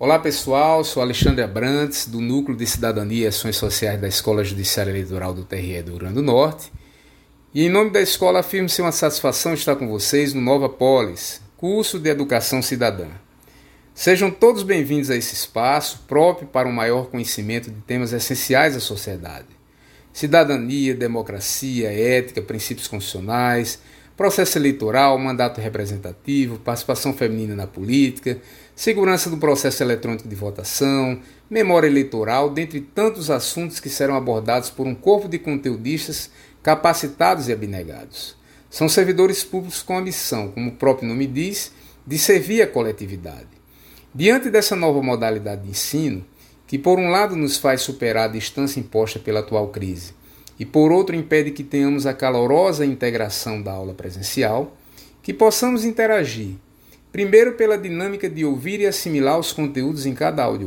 Olá pessoal, sou Alexandre Abrantes, do Núcleo de Cidadania e Ações Sociais da Escola Judiciária Eleitoral do TRE do Rio Grande do Norte. E em nome da escola afirmo-se uma satisfação estar com vocês no Nova Polis, curso de Educação Cidadã. Sejam todos bem-vindos a esse espaço próprio para um maior conhecimento de temas essenciais à sociedade. Cidadania, democracia, ética, princípios constitucionais, processo eleitoral, mandato representativo, participação feminina na política, segurança do processo eletrônico de votação, memória eleitoral, dentre tantos assuntos que serão abordados por um corpo de conteudistas capacitados e abnegados. São servidores públicos com a missão, como o próprio nome diz, de servir a coletividade. Diante dessa nova modalidade de ensino, que por um lado nos faz superar a distância imposta pela atual crise, e por outro impede que tenhamos a calorosa integração da aula presencial, que possamos interagir, primeiro pela dinâmica de ouvir e assimilar os conteúdos em cada aula,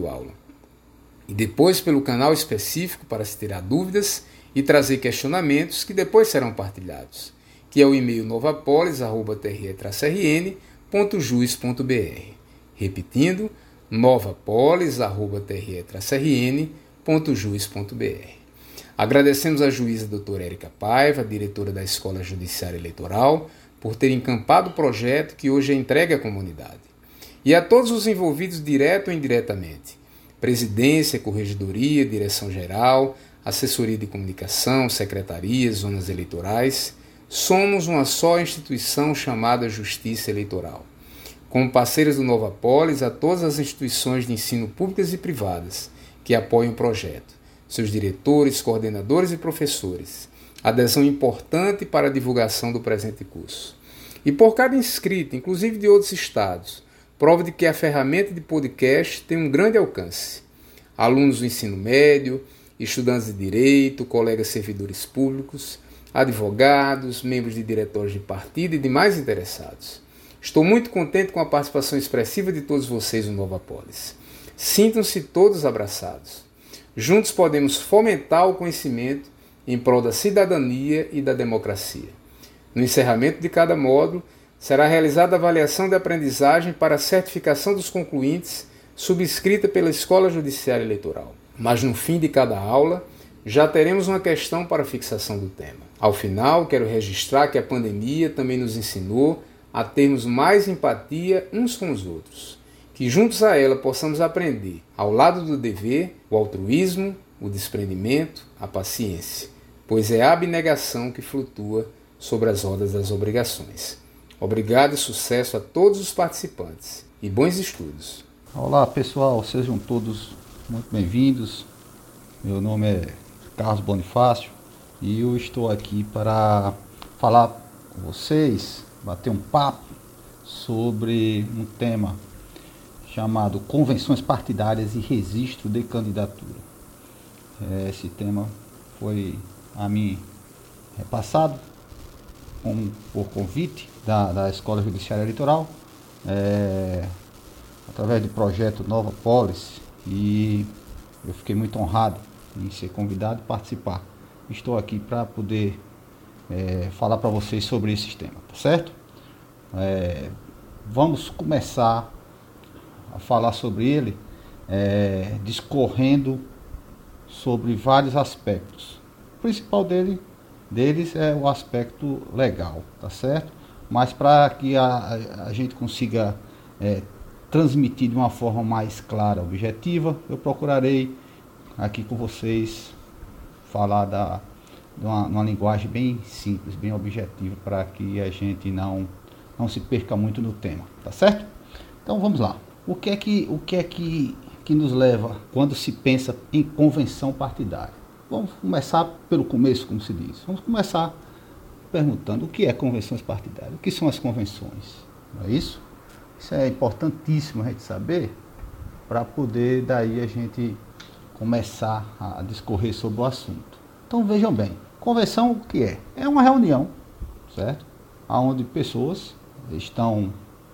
e depois pelo canal específico para se tirar dúvidas e trazer questionamentos que depois serão partilhados, que é o e-mail novapolis.tre-rn.jus.br. Repetindo, novapolis.tre-rn.jus.br. Agradecemos à juíza doutora Érica Paiva, diretora da Escola Judiciária Eleitoral, por ter encampado o projeto que hoje é entregue à comunidade. E a todos os envolvidos direto ou indiretamente: presidência, corregedoria, direção-geral, assessoria de comunicação, secretarias, zonas eleitorais. Somos uma só instituição chamada Justiça Eleitoral. Como parceiras do Nova Polis, a todas as instituições de ensino públicas e privadas que apoiam o projeto seus diretores, coordenadores e professores. Adesão importante para a divulgação do presente curso. E por cada inscrito, inclusive de outros estados, prova de que a ferramenta de podcast tem um grande alcance. Alunos do ensino médio, estudantes de direito, colegas servidores públicos, advogados, membros de diretórios de partido e demais interessados. Estou muito contente com a participação expressiva de todos vocês no Nova Polis. Sintam-se todos abraçados. Juntos podemos fomentar o conhecimento em prol da cidadania e da democracia. No encerramento de cada módulo, será realizada a avaliação de aprendizagem para a certificação dos concluintes, subscrita pela Escola Judiciária Eleitoral. Mas no fim de cada aula, já teremos uma questão para fixação do tema. Ao final, quero registrar que a pandemia também nos ensinou a termos mais empatia uns com os outros que juntos a ela possamos aprender, ao lado do dever, o altruísmo, o desprendimento, a paciência, pois é a abnegação que flutua sobre as rodas das obrigações. Obrigado e sucesso a todos os participantes e bons estudos. Olá pessoal, sejam todos muito bem-vindos. Meu nome é Carlos Bonifácio e eu estou aqui para falar com vocês, bater um papo sobre um tema chamado Convenções Partidárias e Registro de Candidatura. É, esse tema foi a mim repassado com, por convite da, da Escola Judiciária Eleitoral, é, através do projeto Nova Polis, e eu fiquei muito honrado em ser convidado e participar. Estou aqui para poder é, falar para vocês sobre esse tema, tá certo? É, vamos começar a falar sobre ele, é, discorrendo sobre vários aspectos. O principal dele, deles é o aspecto legal, tá certo? Mas para que a, a, gente consiga é, transmitir de uma forma mais clara, objetiva, eu procurarei aqui com vocês falar da, de uma, uma linguagem bem simples, bem objetiva, para que a gente não, não se perca muito no tema, tá certo? Então vamos lá. O que é que, o que, é que, que nos leva quando se pensa em convenção partidária? Vamos começar pelo começo, como se diz. Vamos começar perguntando o que é convenções partidárias, o que são as convenções, não é isso? Isso é importantíssimo a gente saber para poder daí a gente começar a discorrer sobre o assunto. Então vejam bem, convenção o que é? É uma reunião, certo? Onde pessoas estão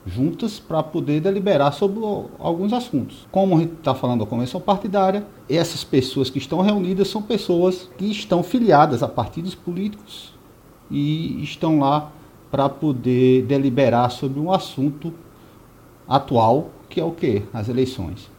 juntas para poder deliberar sobre alguns assuntos. Como a gente está falando da convenção partidária, essas pessoas que estão reunidas são pessoas que estão filiadas a partidos políticos e estão lá para poder deliberar sobre um assunto atual, que é o que? As eleições.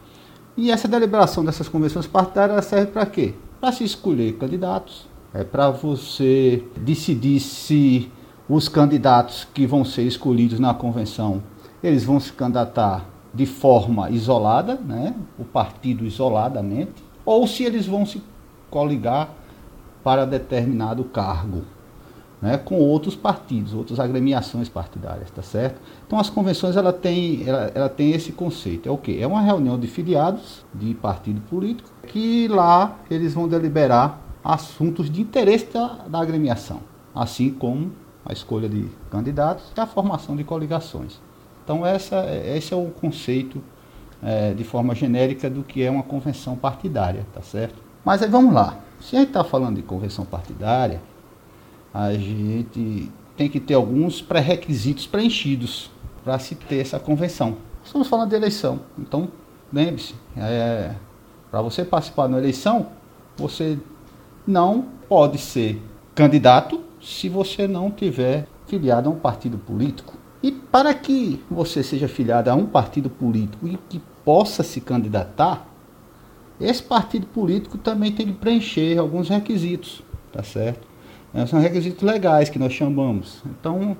E essa deliberação dessas convenções partidárias serve para quê? Para se escolher candidatos, é para você decidir se os candidatos que vão ser escolhidos na convenção, eles vão se candidatar de forma isolada, né, o partido isoladamente, ou se eles vão se coligar para determinado cargo, né, com outros partidos, outras agremiações partidárias, tá certo? Então as convenções ela tem, ela, ela tem esse conceito, é o quê? É uma reunião de filiados de partido político que lá eles vão deliberar assuntos de interesse da, da agremiação, assim como a escolha de candidatos e a formação de coligações. Então essa, esse é o conceito é, de forma genérica do que é uma convenção partidária, tá certo? Mas aí vamos lá. Se a gente está falando de convenção partidária, a gente tem que ter alguns pré-requisitos preenchidos para se ter essa convenção. Estamos falando de eleição, então lembre-se, é, para você participar de uma eleição, você não pode ser candidato se você não tiver filiado a um partido político. E para que você seja filiado a um partido político e que possa se candidatar, esse partido político também tem que preencher alguns requisitos, tá certo? É, são requisitos legais que nós chamamos. Então,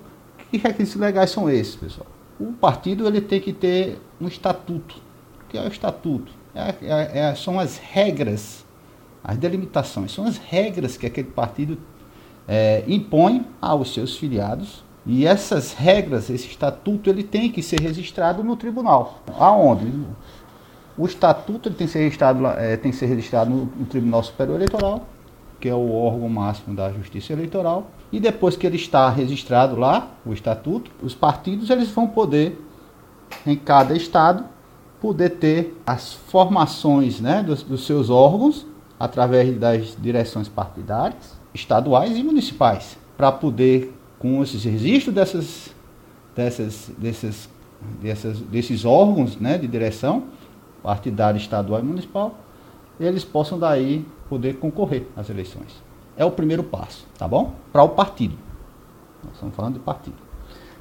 que requisitos legais são esses, pessoal? O partido ele tem que ter um estatuto. O que é o estatuto? É, é, é, são as regras, as delimitações, são as regras que aquele partido é, impõe aos seus filiados e essas regras, esse estatuto, ele tem que ser registrado no tribunal. Aonde? O estatuto ele tem que ser registrado, é, tem que ser registrado no, no Tribunal Superior Eleitoral, que é o órgão máximo da Justiça Eleitoral. E depois que ele está registrado lá, o estatuto, os partidos eles vão poder, em cada estado, poder ter as formações né, dos, dos seus órgãos através das direções partidárias estaduais e municipais, para poder, com esses registros dessas, dessas, desses, dessas, desses órgãos né, de direção, partidário, estadual e municipal, eles possam daí poder concorrer às eleições. É o primeiro passo, tá bom? Para o partido. Nós estamos falando de partido.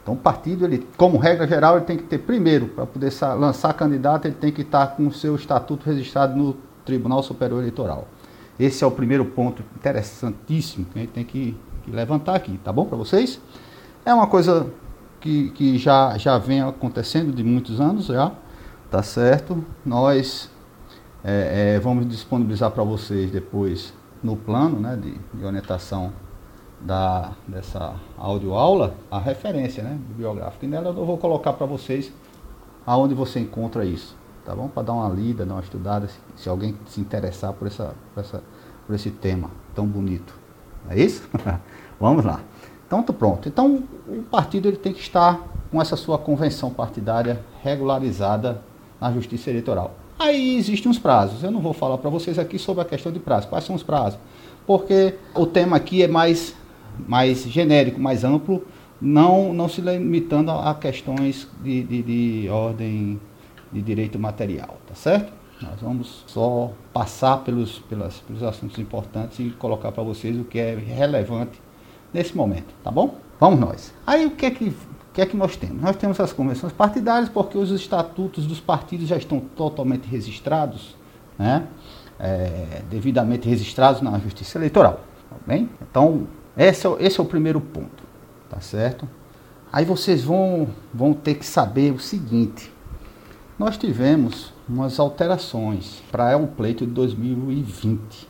Então, o partido, ele, como regra geral, ele tem que ter primeiro, para poder lançar candidato, ele tem que estar com o seu estatuto registrado no Tribunal Superior Eleitoral. Esse é o primeiro ponto interessantíssimo que a gente tem que, que levantar aqui, tá bom para vocês? É uma coisa que, que já, já vem acontecendo de muitos anos já, tá certo? Nós é, é, vamos disponibilizar para vocês depois no plano né, de, de orientação da, dessa audioaula a referência né, bibliográfica. E nela eu vou colocar para vocês aonde você encontra isso tá bom? Para dar uma lida, dar uma estudada, se, se alguém se interessar por, essa, por, essa, por esse tema tão bonito. É isso? Vamos lá. Então, pronto. Então, o partido ele tem que estar com essa sua convenção partidária regularizada na Justiça Eleitoral. Aí existem uns prazos. Eu não vou falar para vocês aqui sobre a questão de prazo. Quais são os prazos? Porque o tema aqui é mais, mais genérico, mais amplo, não, não se limitando a, questões de, de, de ordem de direito material, tá certo? Nós vamos só passar pelos, pelas, pelos assuntos importantes e colocar para vocês o que é relevante nesse momento, tá bom? Vamos nós. Aí o que é que, que, é que nós temos? Nós temos as convenções partidárias porque os estatutos dos partidos já estão totalmente registrados, né? É, devidamente registrados na Justiça Eleitoral, tá bem? Então, esse é, esse é o primeiro ponto, tá certo? Aí vocês vão, vão ter que saber o seguinte, nós tivemos umas alterações para o pleito de 2020.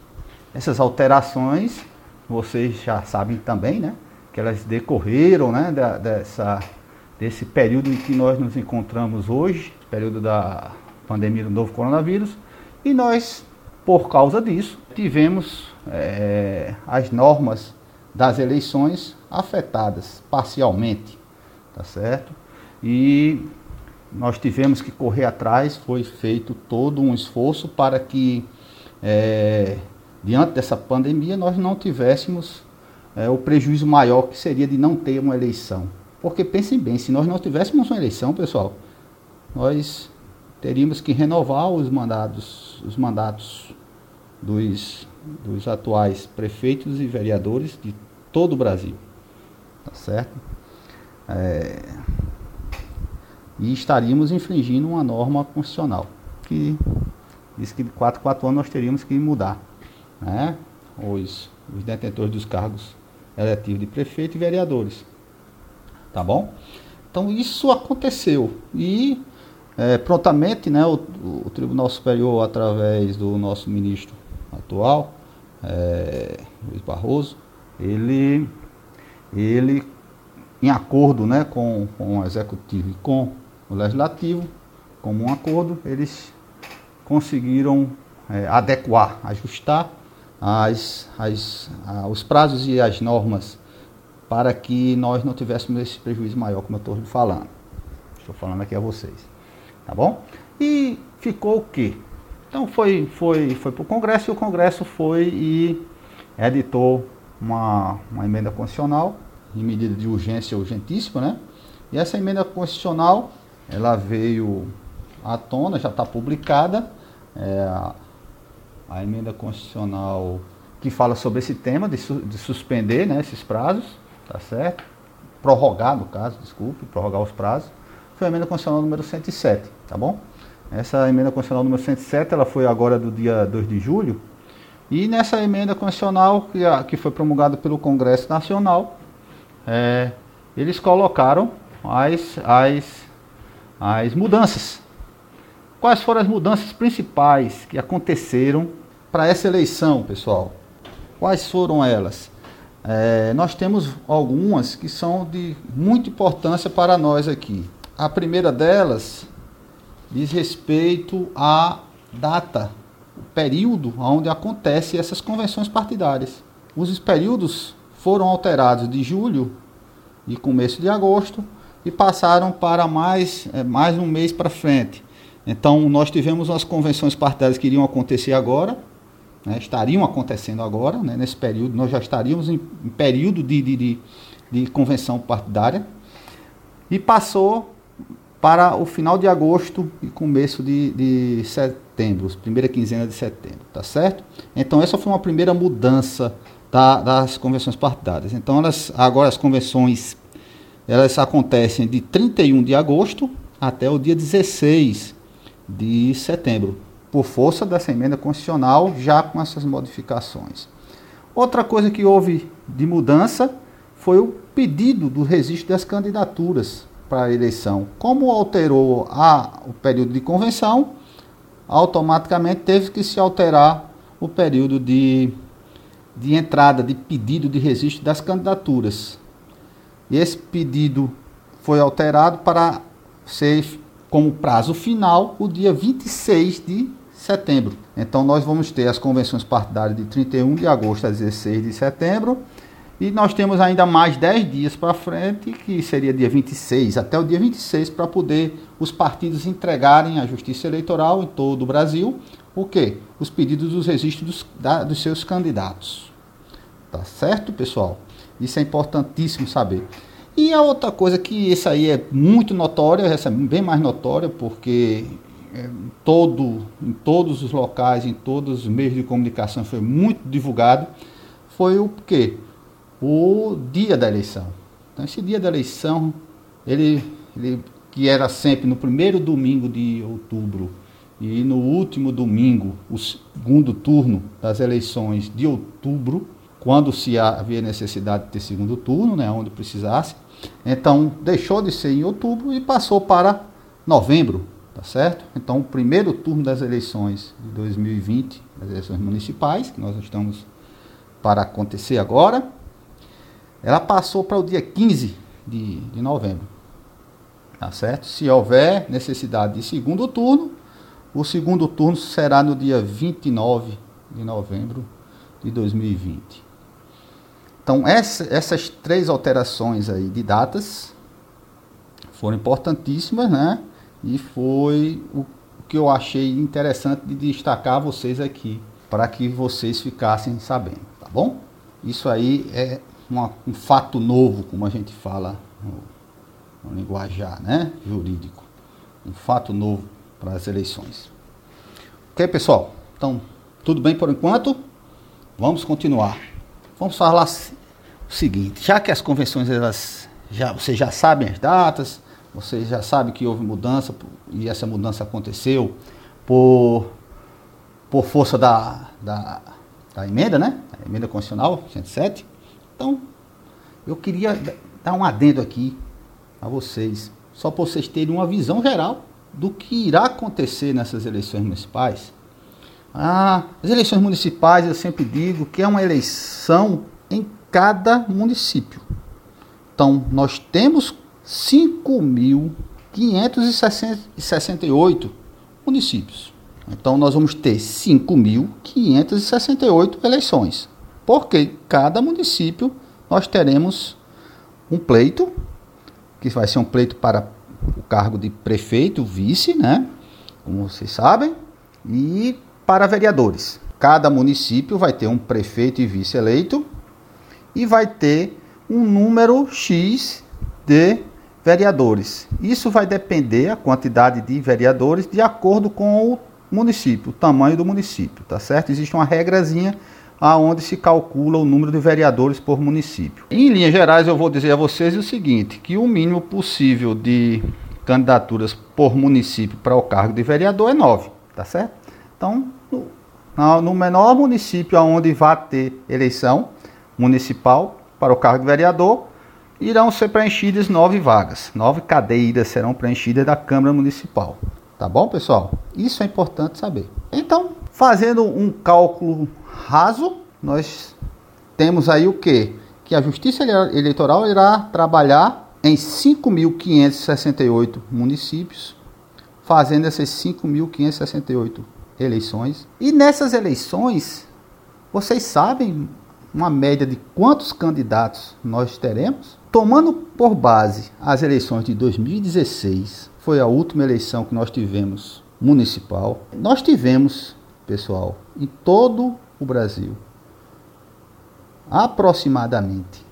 Essas alterações, vocês já sabem também, né? Que elas decorreram, né? Da, dessa, desse período em que nós nos encontramos hoje, período da pandemia do novo coronavírus, e nós, por causa disso, tivemos é, as normas das eleições afetadas parcialmente, tá certo? E nós tivemos que correr atrás, foi feito todo um esforço para que, é, diante dessa pandemia, nós não tivéssemos é, o prejuízo maior que seria de não ter uma eleição. Porque pensem bem, se nós não tivéssemos uma eleição, pessoal, nós teríamos que renovar os mandados, os mandatos dos, dos atuais prefeitos e vereadores de todo o Brasil. Tá certo? É, e estaríamos infringindo uma norma constitucional, que disse que de 4 4 anos nós teríamos que mudar né? os, os detentores dos cargos eletivos de prefeito e vereadores. Tá bom? Então isso aconteceu e é, prontamente né, o, o, Tribunal Superior, através do nosso ministro atual, é, Luiz Barroso, ele, ele em acordo né, com, com o Executivo e com Legislativo, como um acordo, eles conseguiram é, adequar, ajustar as, as, a, os prazos e as normas para que nós não tivéssemos esse prejuízo maior, como eu estou falando. Estou falando aqui a vocês. Tá bom? E ficou o quê? Então foi, foi, foi para o Congresso e o Congresso foi e editou uma, uma emenda constitucional em medida de urgência urgentíssima, né? E essa emenda constitucional, ela veio à tona, já está publicada, é, a, a, emenda constitucional que fala sobre esse tema de, su, de suspender né, esses prazos, tá certo? Prorrogar, no caso, desculpe, prorrogar os prazos foi a emenda constitucional número 107, tá bom? Essa emenda constitucional número 107, ela foi agora do dia 2 de julho, e nessa emenda constitucional que, que foi promulgada pelo Congresso Nacional, é, eles colocaram as, as, as mudanças. Quais foram as mudanças principais que aconteceram para essa eleição, pessoal? Quais foram elas? É, nós temos algumas que são de muita importância para nós aqui. A primeira delas diz respeito à data, o período onde acontecem essas convenções partidárias. Os períodos foram alterados de julho e começo de agosto e passaram para mais, é, mais um mês para frente. Então, nós tivemos umas convenções partidárias que iriam acontecer agora, né, estariam acontecendo agora, né, nesse período, nós já estaríamos em, em período de, de, de, de convenção partidária, e passou para o final de agosto e começo de, de setembro, primeira quinzena de setembro, tá certo? Então essa foi uma primeira mudança da, das convenções partidárias. Então elas, agora as convenções elas acontecem de 31 de agosto até o dia 16 de setembro, por força dessa emenda constitucional, já com essas modificações. Outra coisa que houve de mudança foi o pedido do registro das candidaturas para a eleição. Como alterou a, o período de convenção, automaticamente teve que se alterar o período de, de entrada, de pedido de registro das candidaturas. E esse pedido foi alterado para ser como prazo final o dia 26 de setembro. Então nós vamos ter as convenções partidárias de 31 de agosto a 16 de setembro e nós temos ainda mais 10 dias para frente, que seria dia 26, até o dia 26, para poder os partidos entregarem à Justiça Eleitoral em todo o Brasil o quê? Os pedidos dos registros dos, da, dos seus candidatos. Tá certo, pessoal? Isso é importantíssimo saber. E a outra coisa que isso aí é muito notória, essa é bem mais notória, porque é, todo, em todos os locais, em todos os meios de comunicação foi muito divulgado, foi o quê? o dia da eleição. Então, esse dia da eleição, ele, ele que era sempre no primeiro domingo de outubro e no último domingo, o segundo turno das eleições de outubro, quando se havia necessidade de ter segundo turno, né, onde precisasse. Então, deixou de ser em outubro e passou para novembro, tá certo? Então, o primeiro turno das eleições de 2020, as eleições municipais, que nós estamos para acontecer agora, ela passou para o dia 15 de, de novembro. Tá certo? Se houver necessidade de segundo turno, o segundo turno será no dia 29 de novembro de 2020. Então, essa, essas três alterações aí de datas foram importantíssimas, né? E foi o que eu achei interessante de destacar a vocês aqui, para que vocês ficassem sabendo, tá bom? Isso aí é uma, um fato novo, como a gente fala no, no linguajar né, jurídico. Um fato novo para as eleições. Ok, pessoal? Então, tudo bem por enquanto? Vamos continuar. Vamos falar o seguinte, já que as convenções, elas já, vocês já sabem as datas, vocês já sabem que houve mudança e essa mudança aconteceu por, por força da, da, da emenda, né? A emenda constitucional 107. Então, eu queria dar um adendo aqui a vocês, só para vocês terem uma visão geral do que irá acontecer nessas eleições municipais. Ah, as eleições municipais, eu sempre digo que é uma eleição em cada município. Então, nós temos 5.568 municípios. Então, nós vamos ter 5.568 eleições. Porque cada município nós teremos um pleito, que vai ser um pleito para o cargo de prefeito, vice, né? Como vocês sabem, e para vereadores. Cada município vai ter um prefeito e vice eleito e vai ter um número X de vereadores. Isso vai depender a quantidade de vereadores de acordo com o município, o tamanho do município, tá certo? Existe uma regrazinha aonde se calcula o número de vereadores por município. Em linhas gerais, eu vou dizer a vocês o seguinte, que o mínimo possível de candidaturas por município para o cargo de vereador é 9, tá certo? Então, no, no menor município onde vai ter eleição municipal para o cargo de vereador, irão ser preenchidas nove vagas, nove cadeiras serão preenchidas da Câmara Municipal. Tá bom, pessoal? Isso é importante saber. Então, fazendo um cálculo raso, nós temos aí o que? Que a Justiça Eleitoral irá trabalhar em 5.568 municípios, fazendo essas 5.568 eleições. E nessas eleições, vocês sabem uma média de quantos candidatos nós teremos? Tomando por base as eleições de 2016, foi a última eleição que nós tivemos municipal. Nós tivemos, pessoal, em todo o Brasil, aproximadamente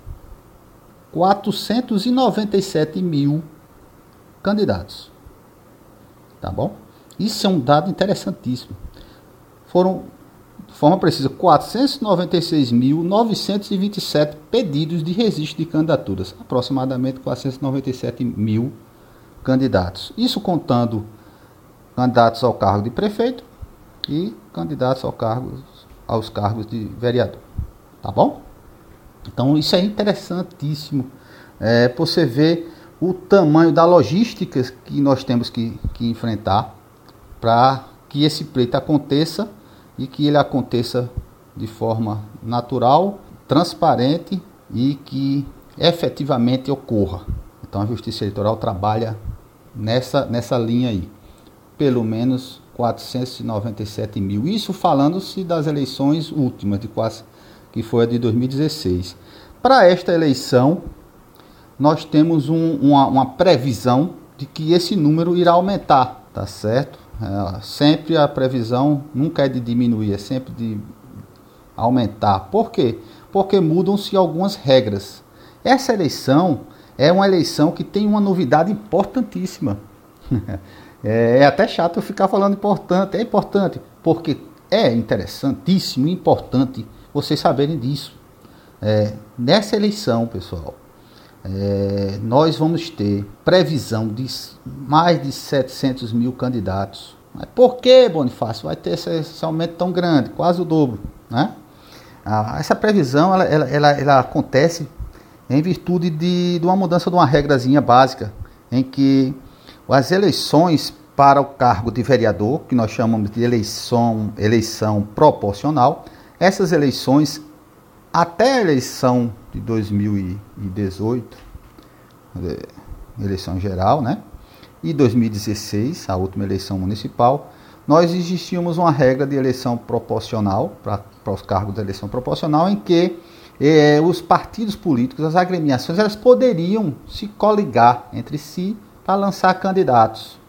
497 mil candidatos. Tá bom? Isso é um dado interessantíssimo. Foram, de forma precisa, 496.927 pedidos de registro de candidaturas. Aproximadamente 497 mil candidatos. Isso contando candidatos ao cargo de prefeito e candidatos ao cargo aos cargos de vereador. Tá bom? Então isso é interessantíssimo. É, você ver o tamanho da logística que nós temos que, que enfrentar para que esse pleito aconteça e que ele aconteça de forma natural, transparente e que efetivamente ocorra. Então a Justiça Eleitoral trabalha nessa, nessa linha aí. Pelo menos 497 mil. Isso falando-se das eleições últimas, de quase, que foi a de 2016. Para esta eleição, nós temos um, uma, uma, previsão de que esse número irá aumentar, tá certo? É, sempre a previsão nunca é de diminuir, é sempre de aumentar. Por quê? Porque mudam-se algumas regras. Essa eleição é uma eleição que tem uma novidade importantíssima. É, é até chato eu ficar falando importante. É importante porque é interessantíssimo, importante vocês saberem disso. É, nessa eleição, pessoal, é, nós vamos ter previsão de mais de 700 mil candidatos. Por que, Bonifácio, vai ter esse, esse aumento tão grande, quase o dobro? Né? Ah, essa previsão ela, ela, ela, ela, acontece em virtude de, de uma mudança de uma regrazinha básica, em que as eleições para o cargo de vereador, que nós chamamos de eleição, eleição proporcional, essas eleições, até a eleição de 2018, é, eleição geral, né? E 2016, a última eleição municipal, nós existíamos uma regra de eleição proporcional, para os cargos de eleição proporcional, em que eh, os partidos políticos, as agremiações, elas poderiam se coligar entre si para lançar candidatos.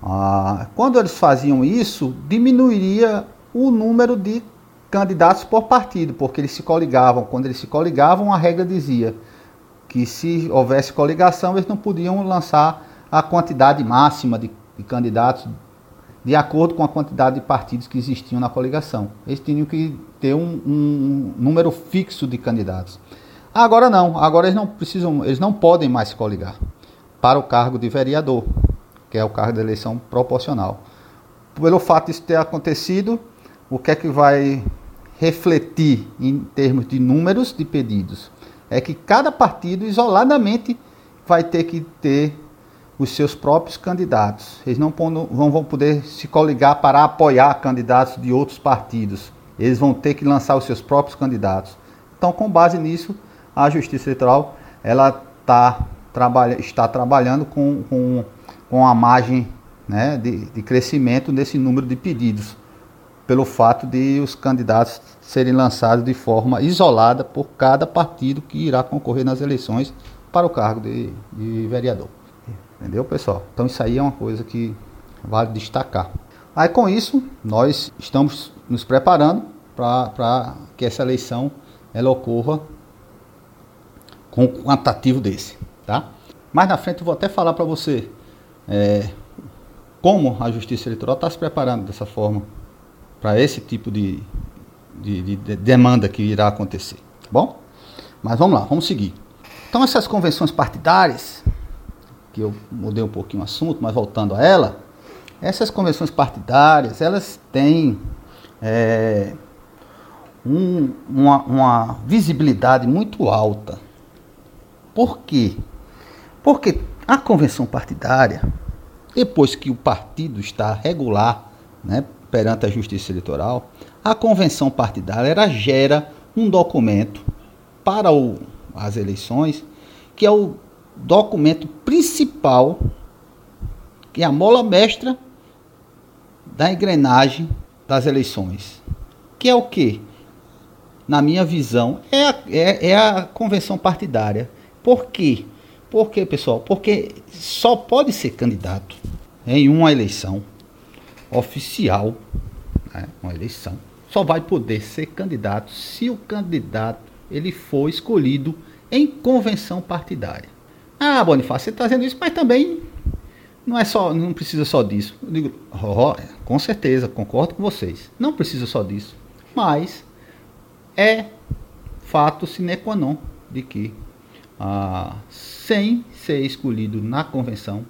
Ah, quando eles faziam isso, diminuiria o número de candidatos por partido, porque eles se coligavam. Quando eles se coligavam, a regra dizia que se houvesse coligação, eles não podiam lançar a quantidade máxima de, de candidatos de acordo com a quantidade de partidos que existiam na coligação. Eles tinham que ter um, um, número fixo de candidatos. Agora não, agora eles não precisam, eles não podem mais se coligar para o cargo de vereador, que é o cargo de eleição proporcional. pelo fato disso ter acontecido, o que é que vai refletir em termos de números de pedidos? É que cada partido isoladamente vai ter que ter os seus próprios candidatos. Eles não vão poder se coligar para apoiar candidatos de outros partidos. Eles vão ter que lançar os seus próprios candidatos. Então, com base nisso, a Justiça Eleitoral ela tá, trabalha, está trabalhando com, com, com a margem né, de, de crescimento nesse número de pedidos, pelo fato de os candidatos serem lançados de forma isolada por cada partido que irá concorrer nas eleições para o cargo de, de vereador. Entendeu, pessoal? Então isso aí é uma coisa que vale destacar. Aí com isso, nós estamos nos preparando para que essa eleição ela ocorra com um quantitativo desse, tá? Mais na frente eu vou até falar para você é, como a Justiça Eleitoral está se preparando dessa forma para esse tipo de, de, de, de, demanda que irá acontecer. Tá bom? Mas vamos lá, vamos seguir. Então essas convenções partidárias, que eu mudei um pouquinho o assunto, mas voltando a ela, essas convenções partidárias, elas têm é, um, uma, uma visibilidade muito alta. Por quê? Porque a convenção partidária, depois que o partido está regular né, perante a justiça eleitoral, a convenção partidária gera um documento para o, as eleições, que é o documento principal, que é a mola mestra da engrenagem das eleições. Que é o que? Na minha visão, é a, é, é a convenção partidária. Por quê? Por quê, pessoal? Porque só pode ser candidato em uma eleição oficial, né, uma eleição, só vai poder ser candidato se o candidato ele for escolhido em convenção partidária. Ah, Bonifácio, você está dizendo isso, mas também não é só, não precisa só disso. Eu digo, oh, com certeza, concordo com vocês. Não precisa só disso, mas é fato sine qua non de que ah, sem ser escolhido na convenção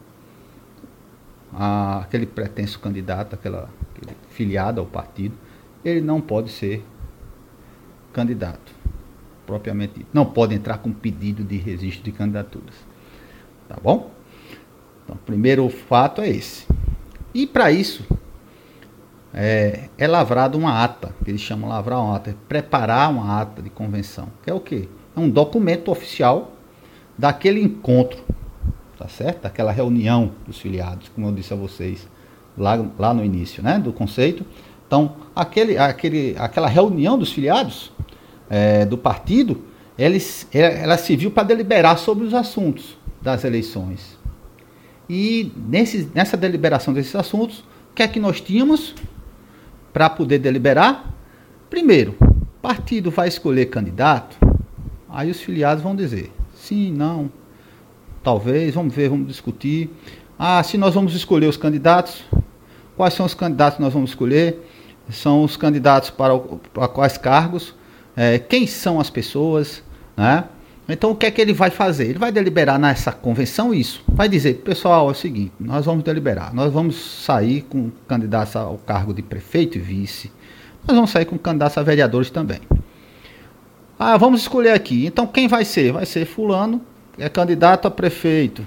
aquele pretenso candidato, aquela, filiado ao partido, ele não pode ser candidato, propriamente dito. Não pode entrar com pedido de registro de candidaturas. Tá bom? Então, o primeiro fato é esse. E para isso, é, é lavrado uma ata, que eles chamam lavrar uma ata, é preparar uma ata de convenção, que é o quê? É um documento oficial daquele encontro tá certo? Aquela reunião dos filiados, como eu disse a vocês lá, lá no início, né, do conceito. Então, aquele, aquele, aquela reunião dos filiados é, do partido, eles, ela serviu para deliberar sobre os assuntos das eleições. E nesse, nessa deliberação desses assuntos, o que é que nós tínhamos para poder deliberar? Primeiro, o partido vai escolher candidato, aí os filiados vão dizer sim, não, Talvez, vamos ver, vamos discutir. Ah, se nós vamos escolher os candidatos, quais são os candidatos que nós vamos escolher? São os candidatos para, para quais cargos? É, quem são as pessoas? Né? Então, o que é que ele vai fazer? Ele vai deliberar nessa convenção isso. Vai dizer, pessoal, é o seguinte: nós vamos deliberar. Nós vamos sair com candidatos ao cargo de prefeito e vice. Nós vamos sair com candidatos a vereadores também. Ah, vamos escolher aqui. Então, quem vai ser? Vai ser Fulano é candidato a prefeito.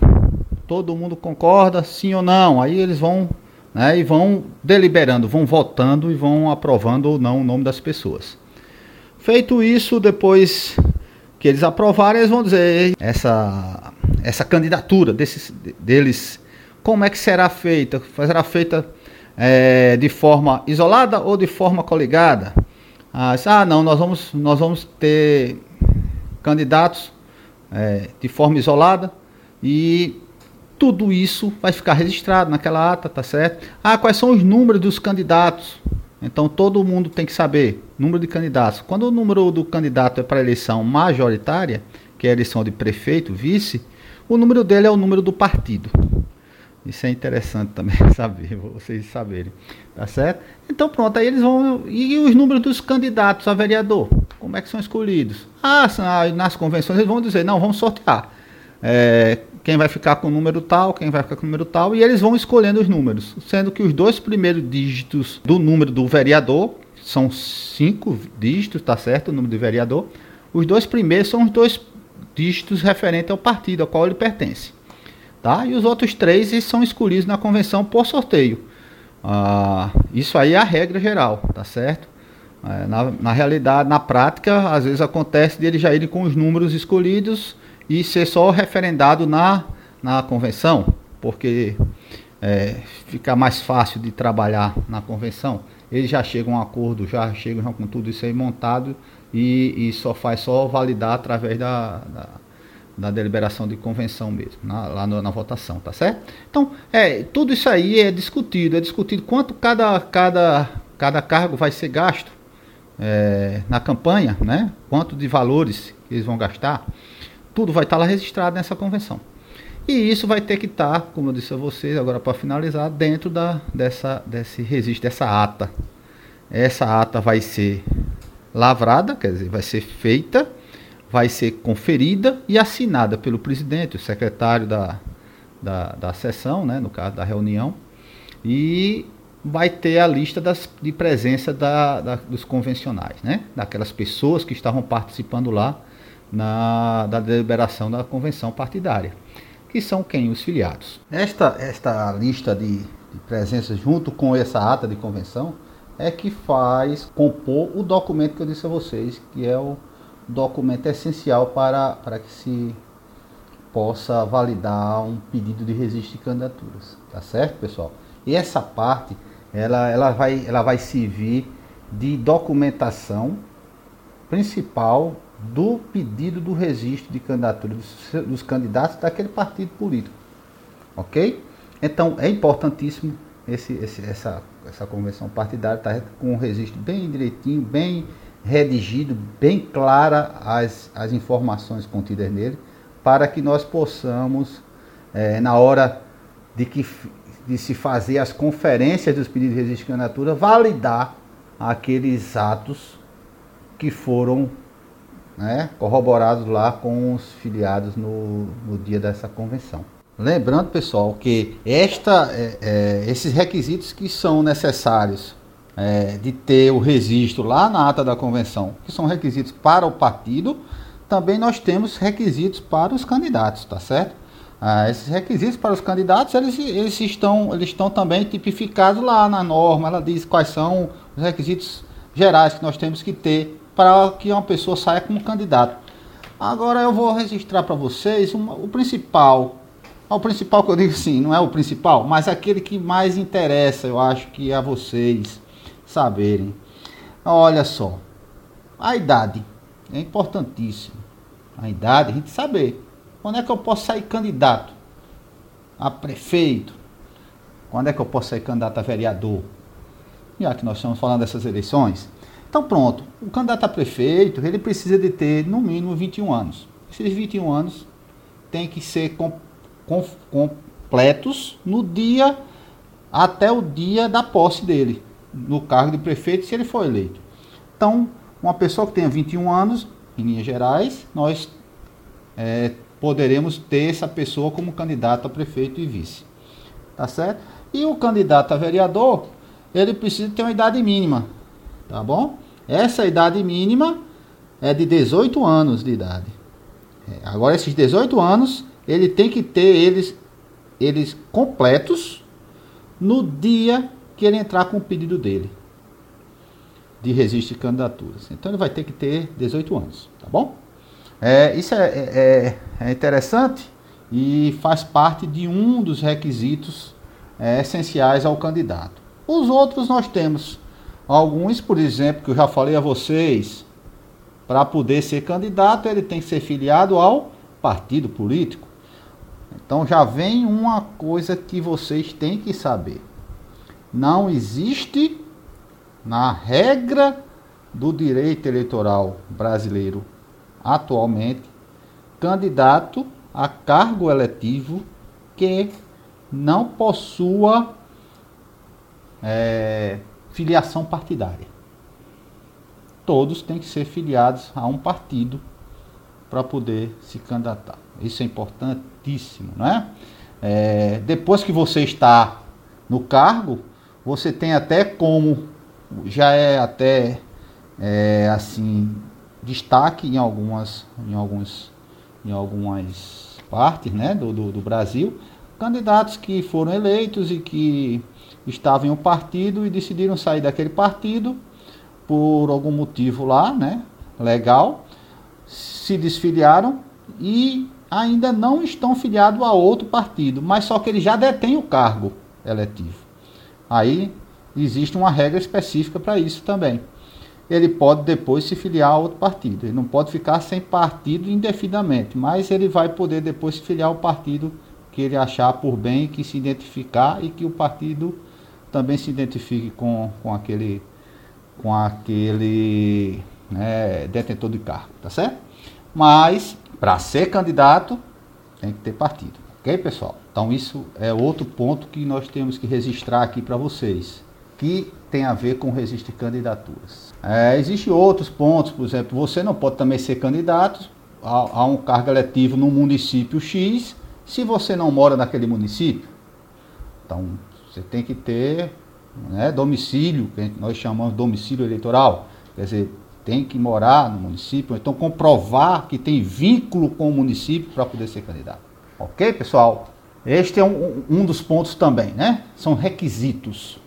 Todo mundo concorda, sim ou não? Aí eles vão, né, e vão deliberando, vão votando e vão aprovando ou não o nome das pessoas. Feito isso, depois que eles aprovarem, eles vão dizer essa essa candidatura desses, deles, como é que será feita? Será feita é, de forma isolada ou de forma coligada? Ah, ah, não, nós vamos, nós vamos ter candidatos é, de forma isolada e tudo isso vai ficar registrado naquela ata, tá certo? Ah, quais são os números dos candidatos? Então todo mundo tem que saber número de candidatos. Quando o número do candidato é para eleição majoritária, que é a eleição de prefeito, vice, o número dele é o número do partido. Isso é interessante também saber, vocês saberem, tá certo? Então pronto, aí eles vão e os números dos candidatos a vereador. Como é que são escolhidos? Ah, nas convenções eles vão dizer, não, vamos sortear. É, quem vai ficar com o número tal, quem vai ficar com o número tal, e eles vão escolhendo os números, sendo que os dois primeiros dígitos do número do vereador, são cinco dígitos, tá certo? O número do vereador. Os dois primeiros são os dois dígitos referentes ao partido ao qual ele pertence. Tá? E os outros três são escolhidos na convenção por sorteio. Ah, isso aí é a regra geral, tá certo? É, na, na realidade, na prática, às vezes acontece de eles já irem com os números escolhidos e ser só referendado na, na convenção, porque é, fica mais fácil de trabalhar na convenção. Eles já chegam a um acordo, já chegam já com tudo isso aí montado e, e só faz só validar através da, da, da deliberação de convenção mesmo, na, lá no, na votação, tá certo? Então, é, tudo isso aí é discutido, é discutido quanto cada, cada, cada cargo vai ser gasto é, na campanha, né? Quanto de valores eles vão gastar, tudo vai estar lá registrado nessa convenção. E isso vai ter que estar, como eu disse a vocês, agora para finalizar, dentro da, dessa, desse registro, dessa ata. Essa ata vai ser lavrada, quer dizer, vai ser feita, vai ser conferida e assinada pelo presidente, o secretário da, da, da sessão, né, no caso da reunião, e vai ter a lista das, de presença da, da, dos convencionais, né, daquelas pessoas que estavam participando lá na, da deliberação da convenção partidária que são quem? Os filiados. Esta, esta lista de, de presenças, junto com essa ata de convenção, é que faz compor o documento que eu disse a vocês, que é o documento essencial para, para que se possa validar um pedido de registro de candidaturas. Tá certo, pessoal? E essa parte, ela, ela, vai, ela vai servir de documentação principal do pedido do registro de candidatura dos, dos candidatos daquele partido político. Ok? Então é importantíssimo esse, esse, essa, essa convenção partidária estar tá com um registro bem direitinho, bem redigido, bem clara as, as informações contidas nele, para que nós possamos, é, na hora de, que, de se fazer as conferências dos pedidos de registro de candidatura, validar aqueles atos que foram né, corroborados lá com os filiados no, no dia dessa convenção. Lembrando, pessoal, que esta, é, é, esses requisitos que são necessários é, de ter o registro lá na ata da convenção, que são requisitos para o partido, também nós temos requisitos para os candidatos, tá certo? Ah, esses requisitos para os candidatos, eles, eles, estão, eles estão também tipificados lá na norma, ela diz quais são os requisitos gerais que nós temos que ter para que uma pessoa saia como candidato. Agora eu vou registrar para vocês uma, o principal. O principal que eu digo sim, não é o principal, mas aquele que mais interessa, eu acho que é a vocês saberem. Olha só, a idade é importantíssimo. A idade, a gente saber quando é que eu posso sair candidato a prefeito, quando é que eu posso sair candidato a vereador. Já que nós estamos falando dessas eleições, então pronto, o candidato a prefeito, ele precisa de ter no mínimo 21 anos. Esses 21 anos têm que ser com, com, completos no dia até o dia da posse dele, no cargo de prefeito, se ele for eleito. Então, uma pessoa que tenha 21 anos, em linhas gerais, nós é, poderemos ter essa pessoa como candidato a prefeito e vice. Tá certo? E o candidato a vereador, ele precisa ter uma idade mínima tá bom? Essa idade mínima é de 18 anos de idade. É, agora esses 18 anos, ele tem que ter eles, eles completos no dia que ele entrar com o pedido dele de registro de candidaturas. Então ele vai ter que ter 18 anos, tá bom? É, isso é, é, é interessante e faz parte de um dos requisitos é, essenciais ao candidato. Os outros nós temos Alguns, por exemplo, que eu já falei a vocês, para poder ser candidato, ele tem que ser filiado ao partido político. Então já vem uma coisa que vocês têm que saber. Não existe na regra do direito eleitoral brasileiro atualmente candidato a cargo eletivo que não possua é, filiação partidária. Todos têm que ser filiados a um partido para poder se candidatar. Isso é importantíssimo, né? É, depois que você está no cargo, você tem até como, já é até é, assim, destaque em algumas, em alguns, em algumas partes né, do, do, do Brasil, candidatos que foram eleitos e que estavam em um partido e decidiram sair daquele partido por algum motivo lá, né, legal, se desfiliaram e ainda não estão filiados a outro partido, mas só que ele já detém o cargo eletivo. Aí existe uma regra específica para isso também. Ele pode depois se filiar a outro partido. Ele não pode ficar sem partido indefinidamente, mas ele vai poder depois se filiar ao partido que ele achar por bem, que se identificar e que o partido também se identifique com, com aquele, com aquele né, detentor de cargo, tá certo? Mas para ser candidato tem que ter partido, ok, pessoal? Então isso é outro ponto que nós temos que registrar aqui para vocês, que tem a ver com registro de candidaturas. É, Existem outros pontos, por exemplo, você não pode também ser candidato a, a um cargo eletivo no município X se você não mora naquele município. Então você tem que ter né, domicílio, que nós chamamos de domicílio eleitoral, quer dizer, tem que morar no município, então comprovar que tem vínculo com o município para poder ser candidato. Ok, pessoal? Este é um, um dos pontos também, né? São requisitos,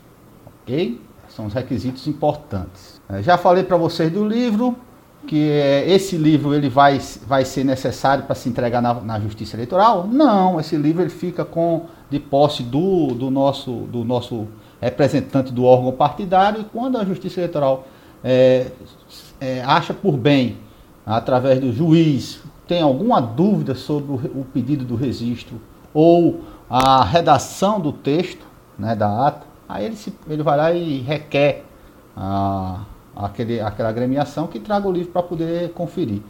ok? São os requisitos importantes. É, já falei para vocês do livro, que é, esse livro ele vai, vai ser necessário para se entregar na, na, Justiça Eleitoral? Não, esse livro ele fica com de posse do, do, nosso, do nosso representante do órgão partidário e quando a Justiça Eleitoral é, é, acha por bem, através do juiz, tem alguma dúvida sobre o, o pedido do registro ou a redação do texto né, da ata, aí ele, se, ele vai lá e requer a, aquele, aquela agremiação que traga o livro para poder conferir.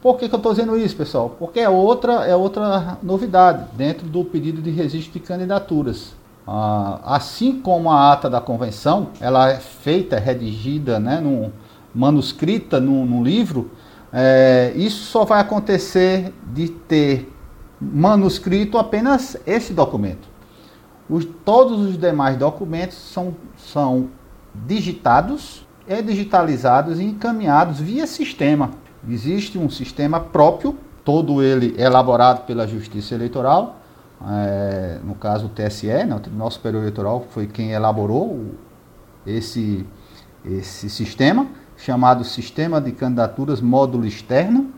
Por que, que eu estou dizendo isso, pessoal? Porque é outra, é outra novidade dentro do pedido de registro de candidaturas. Ah, assim como a ata da convenção, ela é feita, é redigida, né, num, manuscrita num, num livro, é, isso só vai acontecer de ter manuscrito apenas esse documento. Os, todos os demais documentos são, são digitados, e digitalizados e encaminhados via sistema. Existe um sistema próprio, todo ele elaborado pela Justiça Eleitoral, é, no caso o TSE, né, o Tribunal Superior Eleitoral, foi quem elaborou esse, esse sistema, chamado Sistema de Candidaturas Módulo Externo,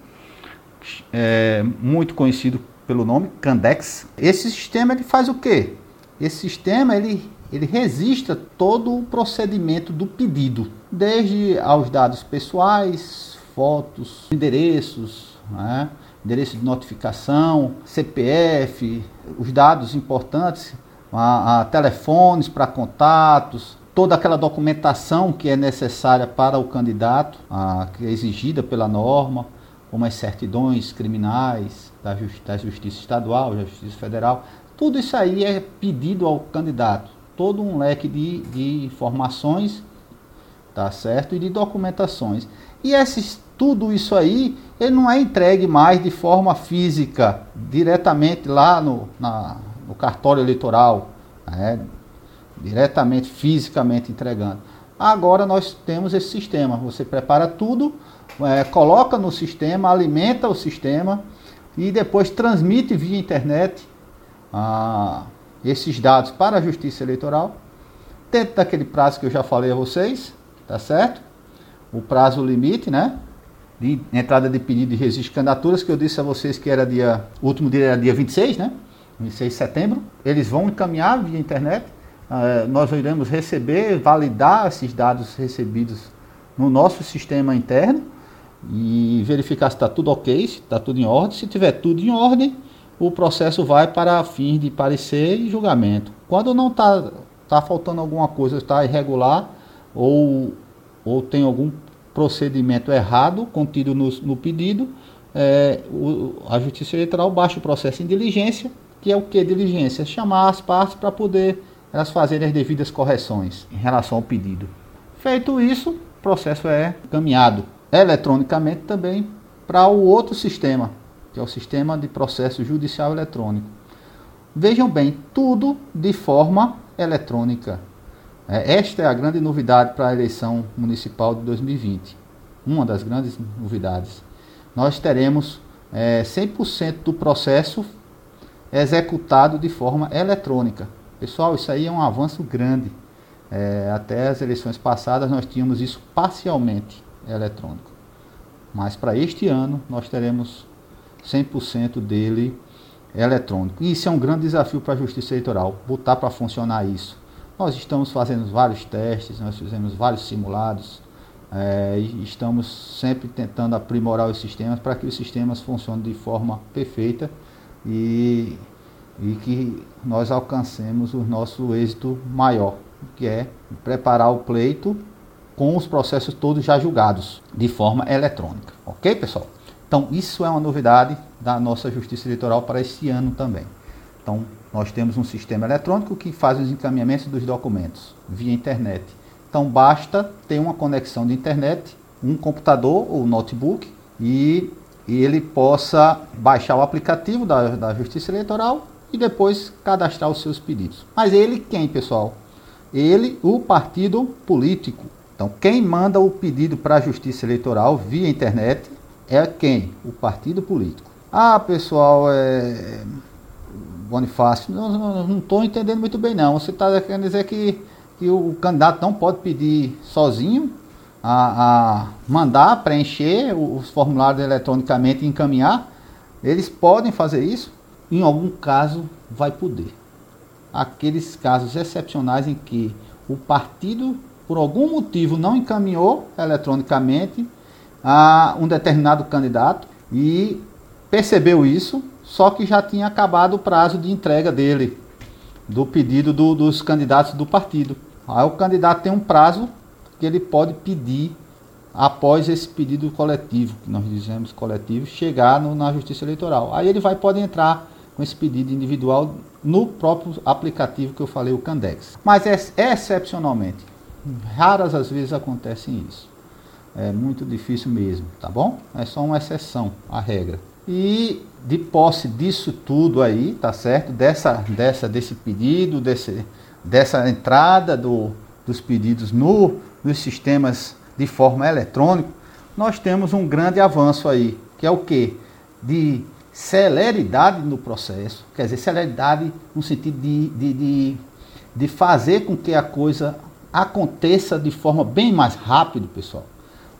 é, muito conhecido pelo nome Candex. Esse sistema ele faz o quê? Esse sistema ele, ele registra todo o procedimento do pedido, desde aos dados pessoais, fotos, endereços, né? endereço de notificação, CPF, os dados importantes, a, a telefones para contatos, toda aquela documentação que é necessária para o candidato, a, que é exigida pela norma, como as certidões criminais da, Justi da Justiça Estadual, da Justiça Federal, tudo isso aí é pedido ao candidato. Todo um leque de, de informações, tá certo? E de documentações. E esses, tudo isso aí, ele não é entregue mais de forma física, diretamente lá no, na, no cartório eleitoral, né? diretamente, fisicamente entregando. Agora nós temos esse sistema. Você prepara tudo, é, coloca no sistema, alimenta o sistema e depois transmite via internet ah, esses dados para a Justiça Eleitoral, dentro daquele prazo que eu já falei a vocês, tá certo? O prazo limite, né? De entrada de pedido de registro de candidaturas, que eu disse a vocês que era dia. O último dia era dia 26, né? 26 de setembro. Eles vão encaminhar via internet. Ah, nós iremos receber, validar esses dados recebidos no nosso sistema interno e verificar se está tudo ok, se está tudo em ordem. Se tiver tudo em ordem, o processo vai para fins de parecer e julgamento. Quando não está tá faltando alguma coisa, está irregular ou, ou tem algum procedimento errado contido no, no pedido, é, o, a Justiça Eleitoral baixa o processo em diligência, que é o que diligência? Chamar as partes para poder elas fazerem as devidas correções em relação ao pedido. Feito isso, o processo é caminhado eletronicamente também para o outro sistema, que é o sistema de processo judicial eletrônico. Vejam bem, tudo de forma eletrônica. É, esta é a grande novidade para a eleição municipal de 2020. Uma das grandes novidades. Nós teremos é, 100% do processo executado de forma eletrônica. Pessoal, isso aí é um avanço grande. É, até as eleições passadas nós tínhamos isso parcialmente eletrônico. Mas para este ano nós teremos 100% dele eletrônico. E isso é um grande desafio para a Justiça Eleitoral, botar para funcionar isso. Nós estamos fazendo vários testes, nós fizemos vários simulados, é, estamos sempre tentando aprimorar os sistemas para que os sistemas funcionem de forma perfeita e, e que nós alcancemos o nosso êxito maior, que é preparar o pleito com os processos todos já julgados de forma eletrônica. Ok, pessoal? Então, isso é uma novidade da nossa Justiça Eleitoral para este ano também. Então, nós temos um sistema eletrônico que faz os encaminhamentos dos documentos via internet. Então, basta ter uma conexão de internet, um computador ou notebook e, e ele possa baixar o aplicativo da, da Justiça Eleitoral e depois cadastrar os seus pedidos. Mas ele quem, pessoal? Ele, o partido político. Então, quem manda o pedido para a Justiça Eleitoral via internet é quem? O partido político. Ah, pessoal, é. Bonifácio, não estou entendendo muito bem não. Você está querendo dizer que, que o candidato não pode pedir sozinho a, a mandar preencher os formulários eletronicamente e encaminhar? Eles podem fazer isso? Em algum caso vai poder. Aqueles casos excepcionais em que o partido, por algum motivo, não encaminhou eletronicamente a um determinado candidato e percebeu isso, só que já tinha acabado o prazo de entrega dele, do pedido do, dos candidatos do partido. Aí o candidato tem um prazo que ele pode pedir após esse pedido coletivo, que nós dizemos coletivo, chegar no, na Justiça Eleitoral. Aí ele vai pode entrar com esse pedido individual no próprio aplicativo que eu falei, o Candex. Mas é, excepcionalmente, raras as vezes acontece isso. É muito difícil mesmo, tá bom? É só uma exceção à regra. E de posse disso tudo aí, tá certo? Dessa, dessa, desse pedido, desse, dessa entrada do, dos pedidos no, nos sistemas de forma eletrônica, nós temos um grande avanço aí, que é o que? De celeridade no processo, quer dizer, celeridade no sentido de, de, de, de fazer com que a coisa aconteça de forma bem mais rápida, pessoal.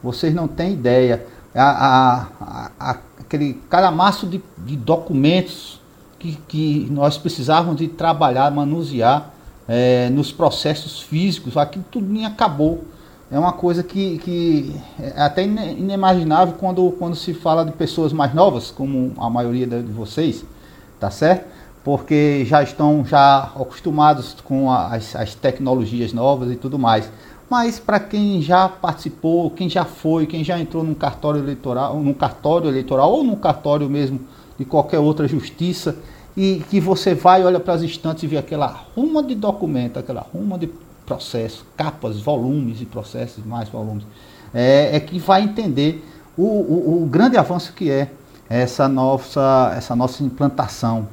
Vocês não têm ideia. A, a, a, aquele calamaço de, de documentos que, que nós precisávamos de trabalhar, manusear é, nos processos físicos, aquilo tudo nem acabou. É uma coisa que, que é até inimaginável quando, quando se fala de pessoas mais novas, como a maioria de vocês, tá certo? Porque já estão já acostumados com as, as tecnologias novas e tudo mais. Mas para quem já participou, quem já foi, quem já entrou num cartório eleitoral, num cartório eleitoral ou num cartório mesmo de qualquer outra justiça, e que você vai, olha para as estantes e vê aquela ruma de documento, aquela ruma de processo, capas, volumes de processos, mais volumes, é, é que vai entender o, o, o, grande avanço que é essa nossa, essa nossa implantação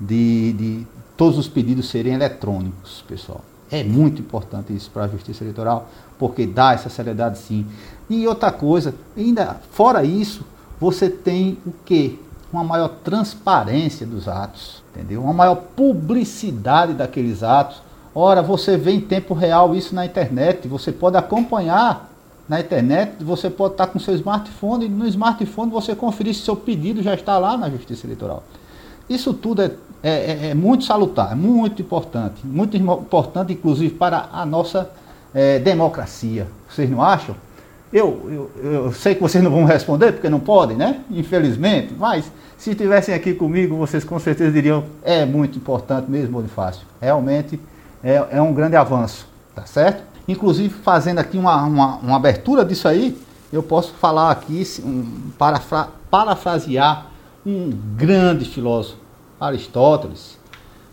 de, de todos os pedidos serem eletrônicos, pessoal. É muito importante isso para a justiça eleitoral, porque dá essa seriedade sim. E outra coisa, ainda fora isso, você tem o quê? Uma maior transparência dos atos, entendeu? Uma maior publicidade daqueles atos. Ora, você vê em tempo real isso na internet, você pode acompanhar na internet, você pode estar com seu smartphone e no smartphone você conferir se seu pedido já está lá na Justiça Eleitoral. Isso tudo é é, é, é, muito salutar, é muito importante, muito importante inclusive para a nossa é, democracia. Vocês não acham? Eu, eu, eu, sei que vocês não vão responder porque não podem, né? Infelizmente, mas se estivessem aqui comigo, vocês com certeza diriam é muito importante mesmo, Bonifácio. Realmente é, é um grande avanço, tá certo? Inclusive, fazendo aqui uma, uma, uma abertura disso aí, eu posso falar aqui, um, parafra, parafrasear um grande filósofo, Aristóteles,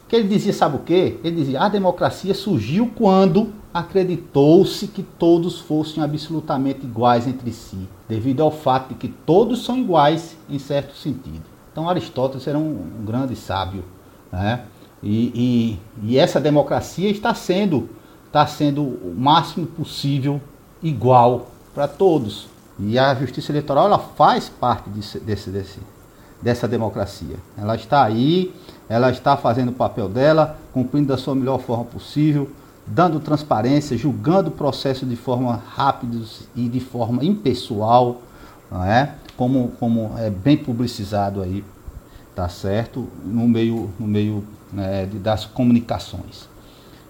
que ele dizia, sabe o quê? Ele dizia, a democracia surgiu quando acreditou-se que todos fossem absolutamente iguais entre si, devido ao fato de que todos são iguais em certo sentido. Então Aristóteles era um, um grande sábio, né? E, e, e, essa democracia está sendo, está sendo o máximo possível igual para todos. E a justiça eleitoral ela faz parte desse, desse, desse, dessa democracia. Ela está aí, ela está fazendo o papel dela, cumprindo da sua melhor forma possível dando transparência, julgando o processo de forma rápida e de forma impessoal, não é? Como, como é bem publicizado aí, tá certo? No meio, no meio né, das comunicações.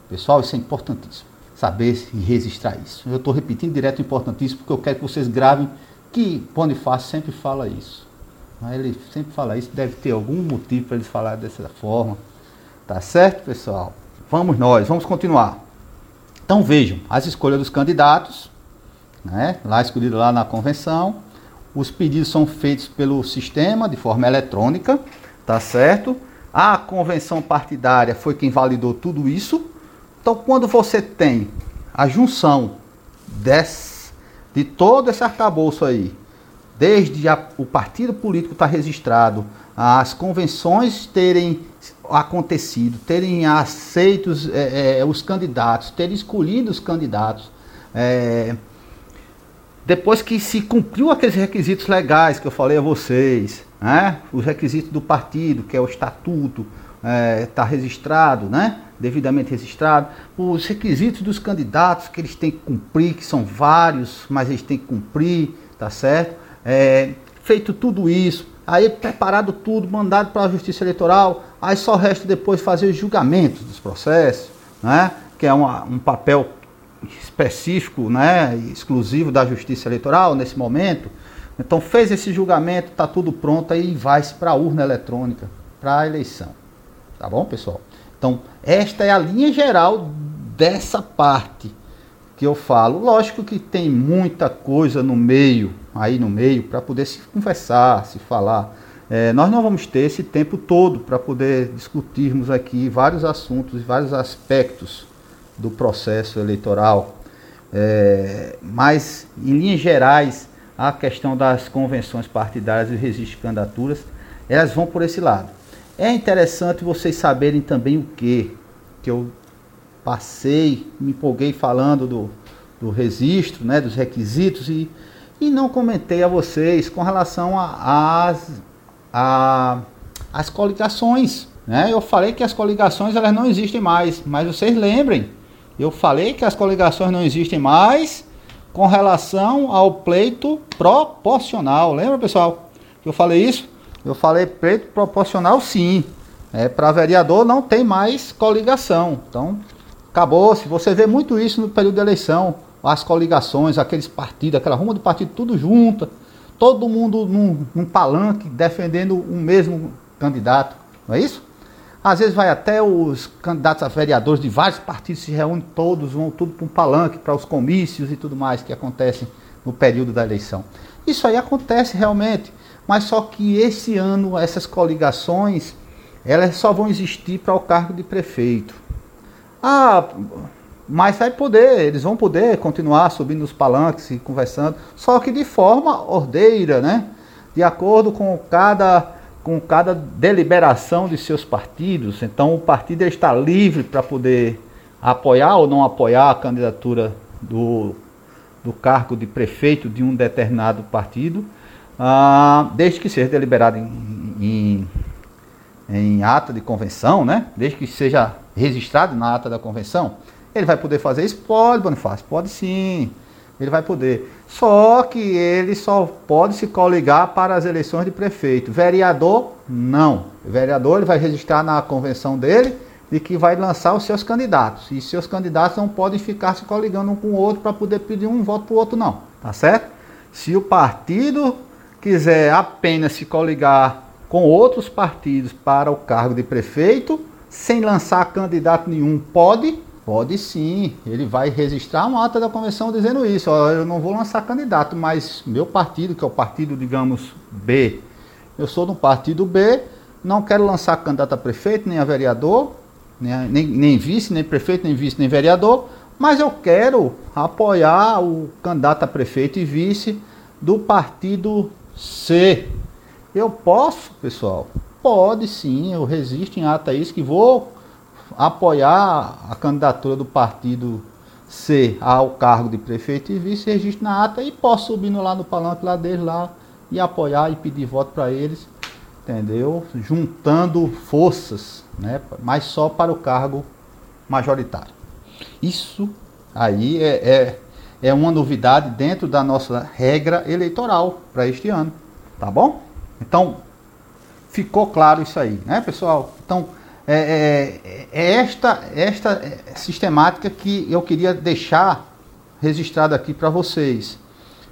Pessoal, isso é importantíssimo. Saber e registrar isso. Eu estou repetindo direto importantíssimo porque eu quero que vocês gravem que Bonifácio sempre fala isso. Ele sempre fala isso, deve ter algum motivo para ele falar dessa forma. Tá certo, pessoal? Vamos nós, vamos continuar. Então vejam, as escolhas dos candidatos, né, lá escolhido lá na convenção, os pedidos são feitos pelo sistema de forma eletrônica, tá certo? A convenção partidária foi quem validou tudo isso. Então, quando você tem a junção desse, de todo esse arcabouço aí, desde a, o partido político estar tá registrado, as convenções terem acontecido, terem aceitos é, é, os candidatos, terem escolhido os candidatos, é, depois que se cumpriu aqueles requisitos legais que eu falei a vocês, né? os requisitos do partido, que é o estatuto, está é, registrado, né? devidamente registrado, os requisitos dos candidatos que eles têm que cumprir, que são vários, mas eles têm que cumprir, tá certo? É, feito tudo isso, aí preparado tudo, mandado para a Justiça Eleitoral, aí só resta depois fazer os julgamentos dos processos, né? que é uma, um papel específico, né? exclusivo da Justiça Eleitoral nesse momento. Então fez esse julgamento, está tudo pronto, aí vai-se para a urna eletrônica, para a eleição. Tá bom, pessoal? Então, esta é a linha geral dessa parte que eu falo. Lógico que tem muita coisa no meio, aí no meio, para poder se conversar, se falar. É, nós não vamos ter esse tempo todo para poder discutirmos aqui vários assuntos e vários aspectos do processo eleitoral. É, mas, em linhas gerais, a questão das convenções partidárias e registro de candidaturas, elas vão por esse lado. É interessante vocês saberem também o que, que eu passei, me empolguei falando do, do registro, né, dos requisitos e, e não comentei a vocês com relação às a, a, as coligações. Né? Eu falei que as coligações elas não existem mais, mas vocês lembrem, eu falei que as coligações não existem mais com relação ao pleito proporcional. Lembra, pessoal? Que eu falei isso? Eu falei pleito proporcional sim. É, Para vereador não tem mais coligação. Então, Acabou. Se você vê muito isso no período de eleição, as coligações, aqueles partidos, aquela ruma de partido tudo junto, todo mundo num, num palanque defendendo o mesmo candidato, não é isso? Às vezes vai até os candidatos a vereadores de vários partidos se reúnem todos, vão tudo para um palanque, para os comícios e tudo mais que acontecem no período da eleição. Isso aí acontece realmente, mas só que esse ano essas coligações elas só vão existir para o cargo de prefeito. Ah, mas vai poder, eles vão poder continuar subindo nos palanques e conversando, só que de forma ordeira, né? De acordo com cada, com cada deliberação de seus partidos. Então o partido está livre para poder apoiar ou não apoiar a candidatura do, do cargo de prefeito de um determinado partido, ah, desde que seja deliberado em, em, em ata de convenção, né? Desde que seja registrado na ata da convenção, ele vai poder fazer isso? Pode, Bonifácio, pode sim. Ele vai poder. Só que ele só pode se coligar para as eleições de prefeito. Vereador, não. Vereador ele vai registrar na convenção dele de que vai lançar os seus candidatos. E seus candidatos não podem ficar se coligando um com o outro para poder pedir um voto para o outro, não. Tá certo? Se o partido quiser apenas se coligar com outros partidos para o cargo de prefeito, sem lançar candidato nenhum, pode? Pode sim. Ele vai registrar uma ata da convenção dizendo isso. Ó, eu não vou lançar candidato, mas meu partido, que é o partido, digamos, B, eu sou do partido B, não quero lançar candidato a prefeito, nem a vereador, nem, nem, nem vice, nem prefeito, nem vice, nem vereador, Mas eu quero apoiar o candidato a prefeito e vice do partido C. Eu posso, pessoal? Pode sim, eu resisto em ata isso que vou apoiar a candidatura do partido C ao cargo de prefeito e vice, registro na ata e posso subir lá no palanque lá deles lá e apoiar e pedir voto para eles, entendeu? Juntando forças, né? Mas só para o cargo majoritário. Isso aí é, é, é uma novidade dentro da nossa regra eleitoral para este ano, tá bom? Então, ficou claro isso aí, né, pessoal? Então, é, é, é esta, esta sistemática que eu queria deixar registrado aqui para vocês.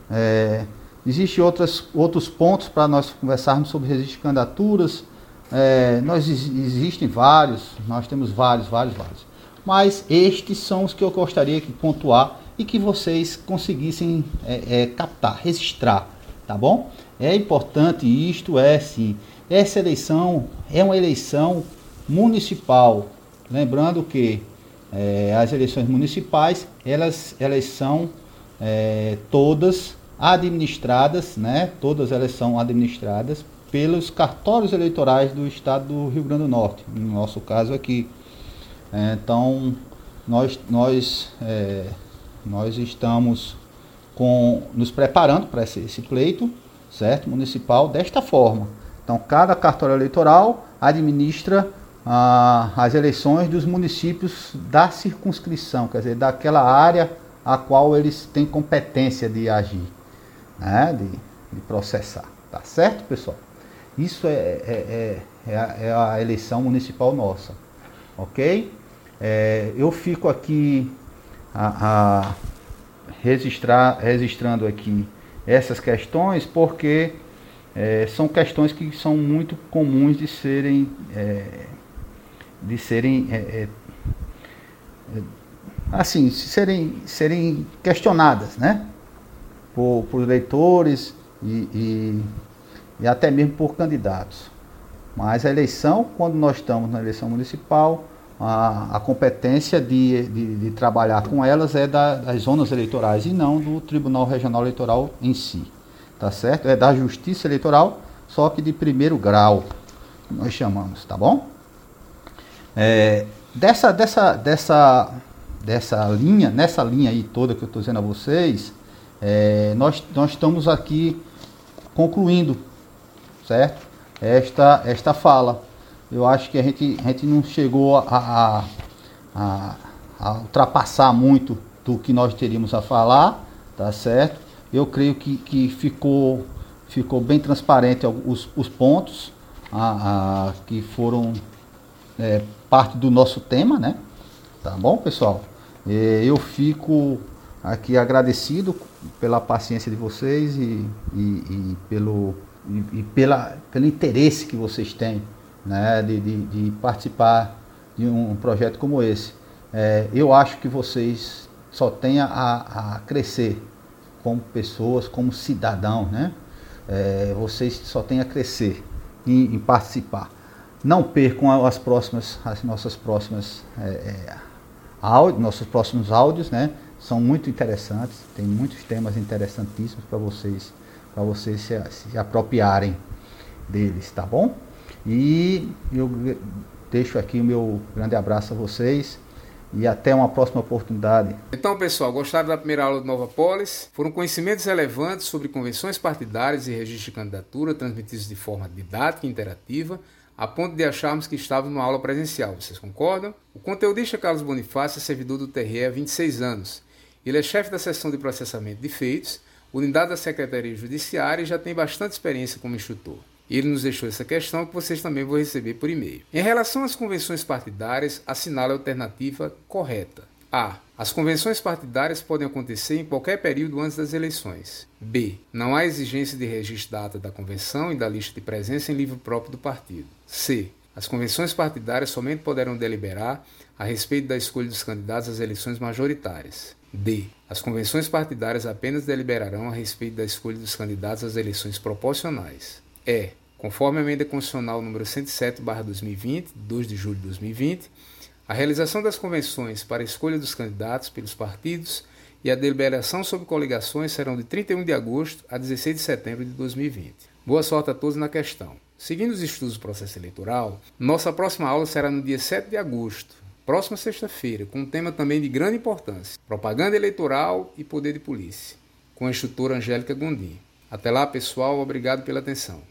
É, Existem outros pontos para nós conversarmos sobre registro de candidaturas. É, nós existem vários, nós temos vários, vários, vários. Mas estes são os que eu gostaria de pontuar e que vocês conseguissem é, é, captar, registrar, tá bom? É importante isto, é sim. Essa eleição é uma eleição municipal. Lembrando que é, as eleições municipais, elas, elas são é, todas administradas, né? Todas elas são administradas pelos cartórios eleitorais do estado do Rio Grande do Norte, no nosso caso aqui. É, então, nós, nós, é, nós estamos com, nos preparando para esse, esse pleito, certo? Municipal, desta forma. Então, cada cartório eleitoral administra ah, as eleições dos municípios da circunscrição, quer dizer, daquela área a qual eles têm competência de agir, né? de, de processar. Tá certo, pessoal? Isso é, é, é, é, a, é a, eleição municipal nossa, ok? É, eu fico aqui a, a registrar, registrando aqui essas questões porque é, são questões que são muito comuns de serem é, de serem é, é, assim serem serem questionadas né? Por, por leitores e, e, e até mesmo por candidatos. Mas a eleição quando nós estamos na eleição municipal a, a competência de, de, de, trabalhar com elas é da, das zonas eleitorais e não do Tribunal Regional Eleitoral em si tá certo? É da Justiça Eleitoral, só que de primeiro grau, nós chamamos, tá bom? É, dessa, dessa, dessa, dessa linha, nessa linha aí toda que eu estou dizendo a vocês, é, nós, nós estamos aqui concluindo, certo? Esta, esta fala. Eu acho que a gente, a gente não chegou a, a, a, a ultrapassar muito do que nós teríamos a falar, tá certo? Eu creio que, que ficou, ficou bem transparente os, os pontos a, a, que foram é, parte do nosso tema, né? Tá bom, pessoal? É, eu fico aqui agradecido pela paciência de vocês e, e, e pelo, e, e, pela, pelo interesse que vocês têm né, de, de, de participar de um projeto como esse. É, eu acho que vocês só têm a, a crescer como pessoas, como cidadãos, né? É, vocês só têm a crescer em, em, participar. Não percam as próximas, as nossas próximas é, é, nossos próximos áudios, né? São muito interessantes, tem muitos temas interessantíssimos para vocês, para vocês se, se apropriarem deles, tá bom? E eu deixo aqui o meu grande abraço a vocês e até uma próxima oportunidade. Então, pessoal, gostaram da primeira aula do Nova Polis? Foram conhecimentos relevantes sobre convenções partidárias e registro de candidatura transmitidos de forma didática e interativa, a ponto de acharmos que estávamos numa aula presencial. Vocês concordam? O conteudista Carlos Bonifácio é servidor do TRE há 26 anos. Ele é chefe da seção de processamento de feitos, unidade da Secretaria Judiciária e já tem bastante experiência como instrutor. Ele nos deixou essa questão que vocês também vão receber por e-mail. Em relação às convenções partidárias, assinale a alternativa correta. A. As convenções partidárias podem acontecer em qualquer período antes das eleições. B. Não há exigência de registro da ata da convenção e da lista de presença em livro próprio do partido. C. As convenções partidárias somente poderão deliberar a respeito da escolha dos candidatos às eleições majoritárias. D. As convenções partidárias apenas deliberarão a respeito da escolha dos candidatos às eleições proporcionais. E. Conforme a emenda constitucional número 107/2020, 2 de julho de 2020, A realização das convenções para a escolha dos candidatos pelos partidos e a deliberação sobre coligações serão de 31 de agosto a 16 de setembro de 2020. Boa sorte a todos na questão. Seguindo os estudos do processo eleitoral, nossa próxima aula será no dia 7 de agosto, próxima sexta-feira, com um tema também de grande importância: propaganda eleitoral e poder de polícia, com a instrutora Angélica Gondim. Até lá, pessoal, obrigado pela atenção.